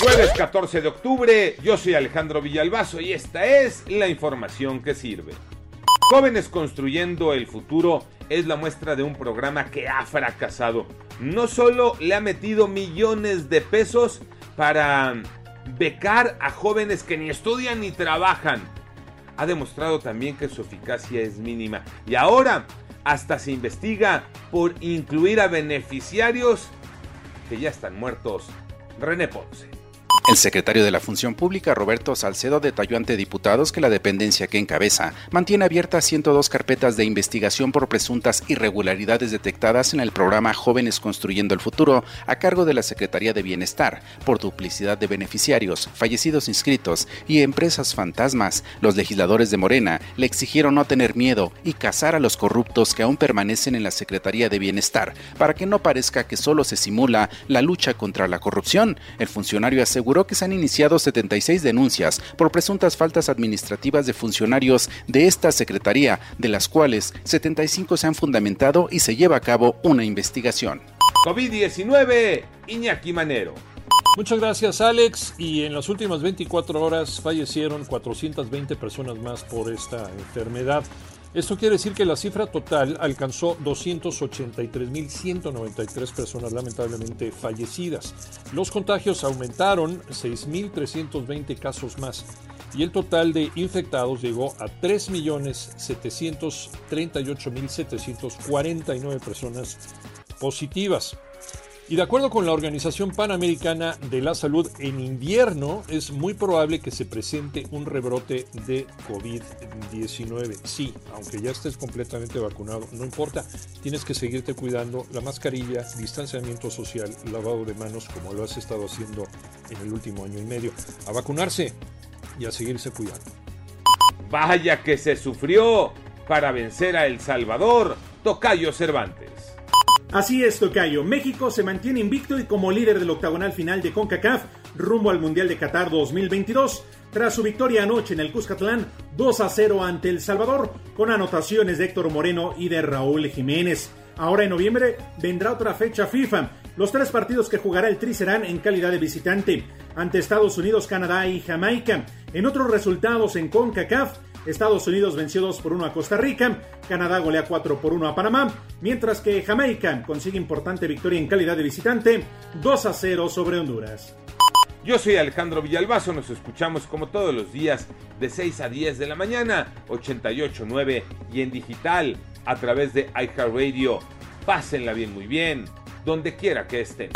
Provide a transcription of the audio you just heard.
Jueves 14 de octubre, yo soy Alejandro Villalbazo y esta es la información que sirve. Jóvenes construyendo el futuro es la muestra de un programa que ha fracasado. No solo le ha metido millones de pesos para becar a jóvenes que ni estudian ni trabajan. Ha demostrado también que su eficacia es mínima. Y ahora hasta se investiga por incluir a beneficiarios que ya están muertos. René Ponce. El secretario de la Función Pública, Roberto Salcedo, detalló ante diputados que la dependencia que encabeza mantiene abiertas 102 carpetas de investigación por presuntas irregularidades detectadas en el programa Jóvenes Construyendo el Futuro a cargo de la Secretaría de Bienestar por duplicidad de beneficiarios, fallecidos inscritos y empresas fantasmas. Los legisladores de Morena le exigieron no tener miedo y cazar a los corruptos que aún permanecen en la Secretaría de Bienestar para que no parezca que solo se simula la lucha contra la corrupción. El funcionario aseguró que se han iniciado 76 denuncias por presuntas faltas administrativas de funcionarios de esta Secretaría, de las cuales 75 se han fundamentado y se lleva a cabo una investigación. COVID-19, Iñaki Manero. Muchas gracias Alex y en las últimas 24 horas fallecieron 420 personas más por esta enfermedad. Esto quiere decir que la cifra total alcanzó 283.193 personas lamentablemente fallecidas. Los contagios aumentaron 6.320 casos más y el total de infectados llegó a 3.738.749 personas positivas. Y de acuerdo con la Organización Panamericana de la Salud, en invierno es muy probable que se presente un rebrote de COVID-19. Sí, aunque ya estés completamente vacunado, no importa, tienes que seguirte cuidando, la mascarilla, distanciamiento social, lavado de manos, como lo has estado haciendo en el último año y medio. A vacunarse y a seguirse cuidando. Vaya que se sufrió para vencer a El Salvador, Tocayo Cervantes. Así es, Tocayo. México se mantiene invicto y como líder del octagonal final de CONCACAF rumbo al Mundial de Qatar 2022, tras su victoria anoche en el Cuscatlán 2 a 0 ante El Salvador, con anotaciones de Héctor Moreno y de Raúl Jiménez. Ahora en noviembre vendrá otra fecha FIFA. Los tres partidos que jugará el Tri serán en calidad de visitante ante Estados Unidos, Canadá y Jamaica. En otros resultados en CONCACAF, Estados Unidos venció 2 por 1 a Costa Rica, Canadá golea 4 por 1 a Panamá, mientras que Jamaica consigue importante victoria en calidad de visitante 2 a 0 sobre Honduras. Yo soy Alejandro Villalbazo, nos escuchamos como todos los días de 6 a 10 de la mañana, 88.9 y en digital a través de iHeartRadio. Pásenla bien, muy bien, donde quiera que estén.